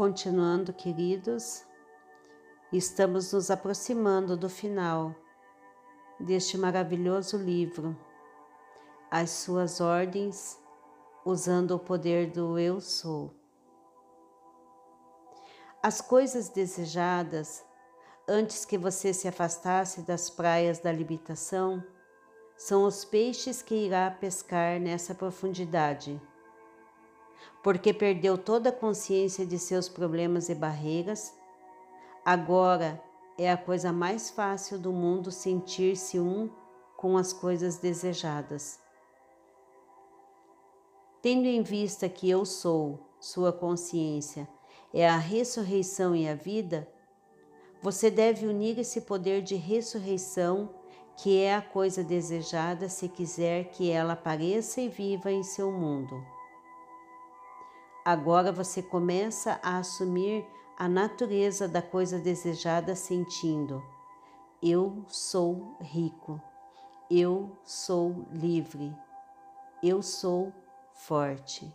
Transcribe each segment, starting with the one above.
Continuando, queridos, estamos nos aproximando do final deste maravilhoso livro, As Suas Ordens, usando o poder do Eu Sou. As coisas desejadas, antes que você se afastasse das praias da limitação, são os peixes que irá pescar nessa profundidade. Porque perdeu toda a consciência de seus problemas e barreiras, agora é a coisa mais fácil do mundo sentir-se um com as coisas desejadas. Tendo em vista que eu sou, sua consciência, é a ressurreição e a vida, você deve unir esse poder de ressurreição que é a coisa desejada se quiser que ela apareça e viva em seu mundo. Agora você começa a assumir a natureza da coisa desejada, sentindo: eu sou rico, eu sou livre, eu sou forte.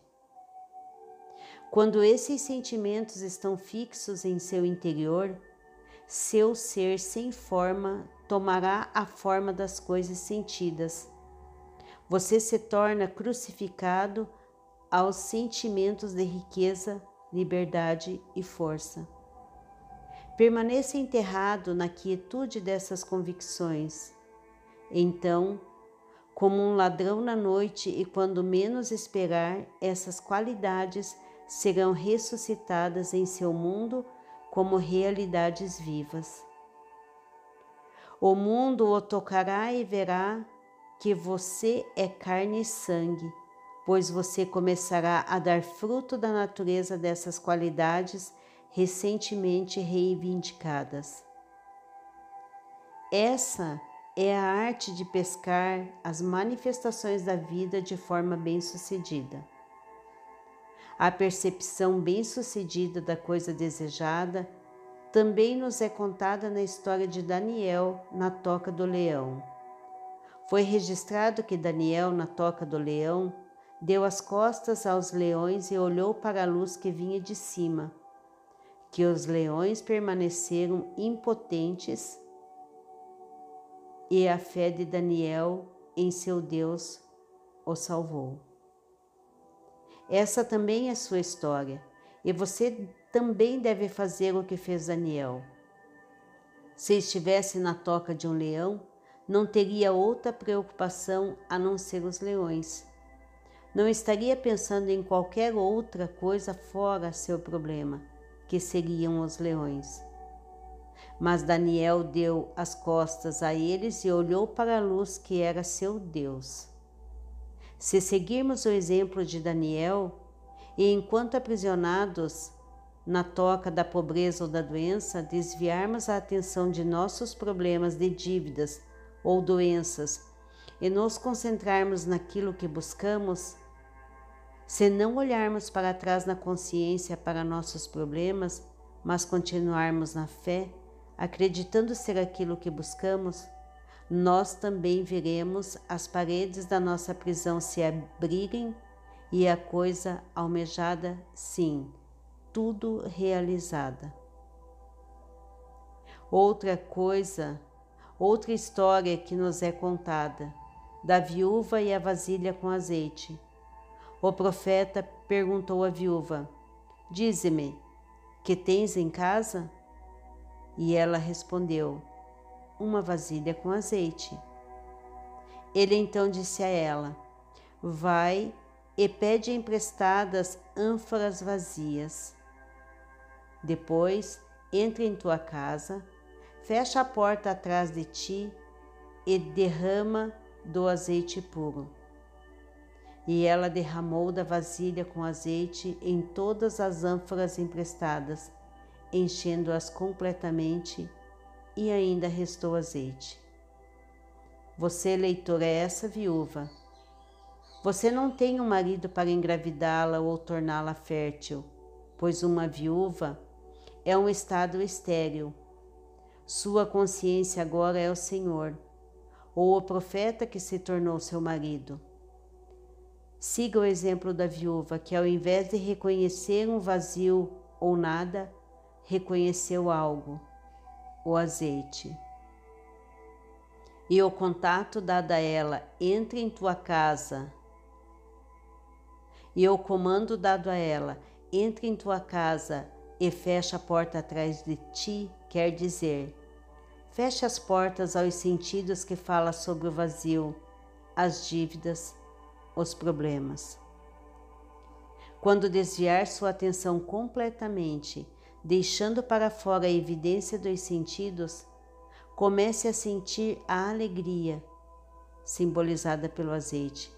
Quando esses sentimentos estão fixos em seu interior, seu ser sem forma tomará a forma das coisas sentidas. Você se torna crucificado aos sentimentos de riqueza, liberdade e força. Permaneça enterrado na quietude dessas convicções. Então, como um ladrão na noite e quando menos esperar, essas qualidades serão ressuscitadas em seu mundo como realidades vivas. O mundo o tocará e verá que você é carne e sangue, pois você começará a dar fruto da natureza dessas qualidades recentemente reivindicadas. Essa é a arte de pescar as manifestações da vida de forma bem-sucedida. A percepção bem-sucedida da coisa desejada também nos é contada na história de Daniel na Toca do Leão. Foi registrado que Daniel, na Toca do Leão, deu as costas aos leões e olhou para a luz que vinha de cima, que os leões permaneceram impotentes e a fé de Daniel em seu Deus o salvou. Essa também é sua história e você também deve fazer o que fez Daniel. Se estivesse na toca de um leão, não teria outra preocupação a não ser os leões. Não estaria pensando em qualquer outra coisa fora seu problema, que seriam os leões. Mas Daniel deu as costas a eles e olhou para a luz que era seu Deus. Se seguirmos o exemplo de Daniel, e enquanto aprisionados na toca da pobreza ou da doença, desviarmos a atenção de nossos problemas de dívidas ou doenças e nos concentrarmos naquilo que buscamos, se não olharmos para trás na consciência para nossos problemas, mas continuarmos na fé, acreditando ser aquilo que buscamos, nós também veremos as paredes da nossa prisão se abrirem e a coisa almejada, sim, tudo realizada. Outra coisa, outra história que nos é contada, da viúva e a vasilha com azeite. O profeta perguntou à viúva: Dize-me, que tens em casa? E ela respondeu: Uma vasilha com azeite. Ele então disse a ela: Vai e pede emprestadas ânforas vazias. Depois, entra em tua casa, fecha a porta atrás de ti e derrama do azeite puro. E ela derramou da vasilha com azeite em todas as ânforas emprestadas, enchendo-as completamente, e ainda restou azeite. Você, leitor, é essa viúva. Você não tem um marido para engravidá-la ou torná-la fértil, pois uma viúva é um estado estéril. Sua consciência agora é o Senhor, ou o profeta que se tornou seu marido. Siga o exemplo da viúva que, ao invés de reconhecer um vazio ou nada reconheceu algo, o azeite. E o contato dado a ela entre em tua casa, e o comando dado a ela entre em tua casa e fecha a porta atrás de ti, quer dizer, feche as portas aos sentidos que fala sobre o vazio, as dívidas, os problemas. Quando desviar sua atenção completamente, deixando para fora a evidência dos sentidos, comece a sentir a alegria, simbolizada pelo azeite,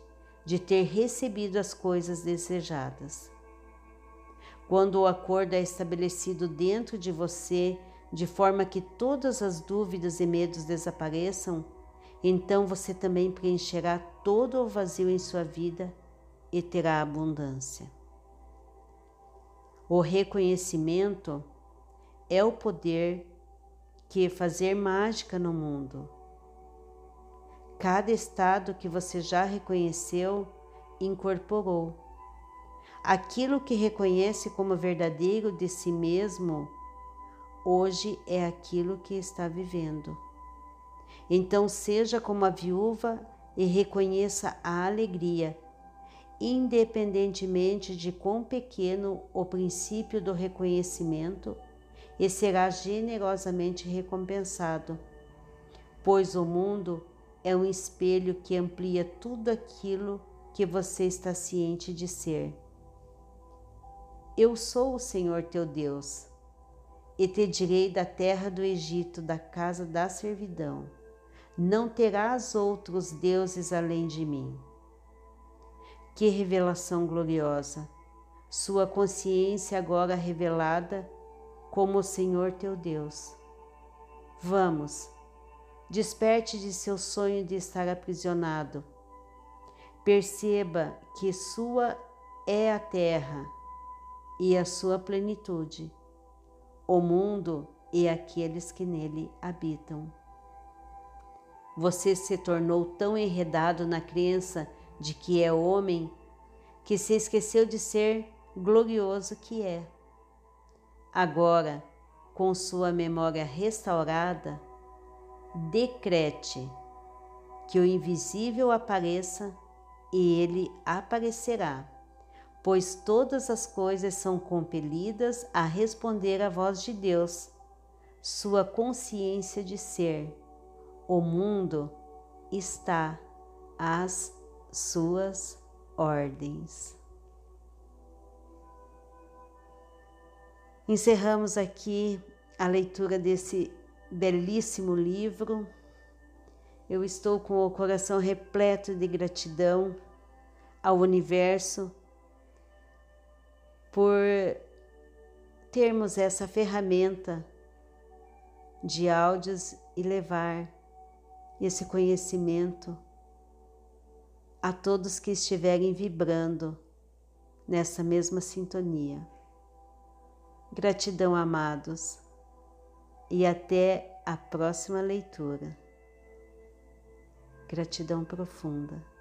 de ter recebido as coisas desejadas. Quando o acordo é estabelecido dentro de você, de forma que todas as dúvidas e medos desapareçam, então você também preencherá todo o vazio em sua vida e terá abundância. O reconhecimento é o poder que fazer mágica no mundo. Cada estado que você já reconheceu incorporou. Aquilo que reconhece como verdadeiro de si mesmo, hoje é aquilo que está vivendo. Então, seja como a viúva e reconheça a alegria independentemente de quão pequeno o princípio do reconhecimento, e será generosamente recompensado, pois o mundo é um espelho que amplia tudo aquilo que você está ciente de ser. Eu sou o Senhor teu Deus, e te direi da terra do Egito, da casa da servidão. Não terás outros deuses além de mim. Que revelação gloriosa! Sua consciência agora revelada como o Senhor teu Deus. Vamos, desperte de seu sonho de estar aprisionado. Perceba que sua é a terra e a sua plenitude, o mundo e aqueles que nele habitam. Você se tornou tão enredado na crença de que é homem, que se esqueceu de ser glorioso que é. Agora, com sua memória restaurada, decrete que o invisível apareça e ele aparecerá, pois todas as coisas são compelidas a responder à voz de Deus, sua consciência de ser. O mundo está às suas ordens. Encerramos aqui a leitura desse belíssimo livro. Eu estou com o coração repleto de gratidão ao universo por termos essa ferramenta de áudios e levar esse conhecimento a todos que estiverem vibrando nessa mesma sintonia. Gratidão, amados, e até a próxima leitura. Gratidão profunda.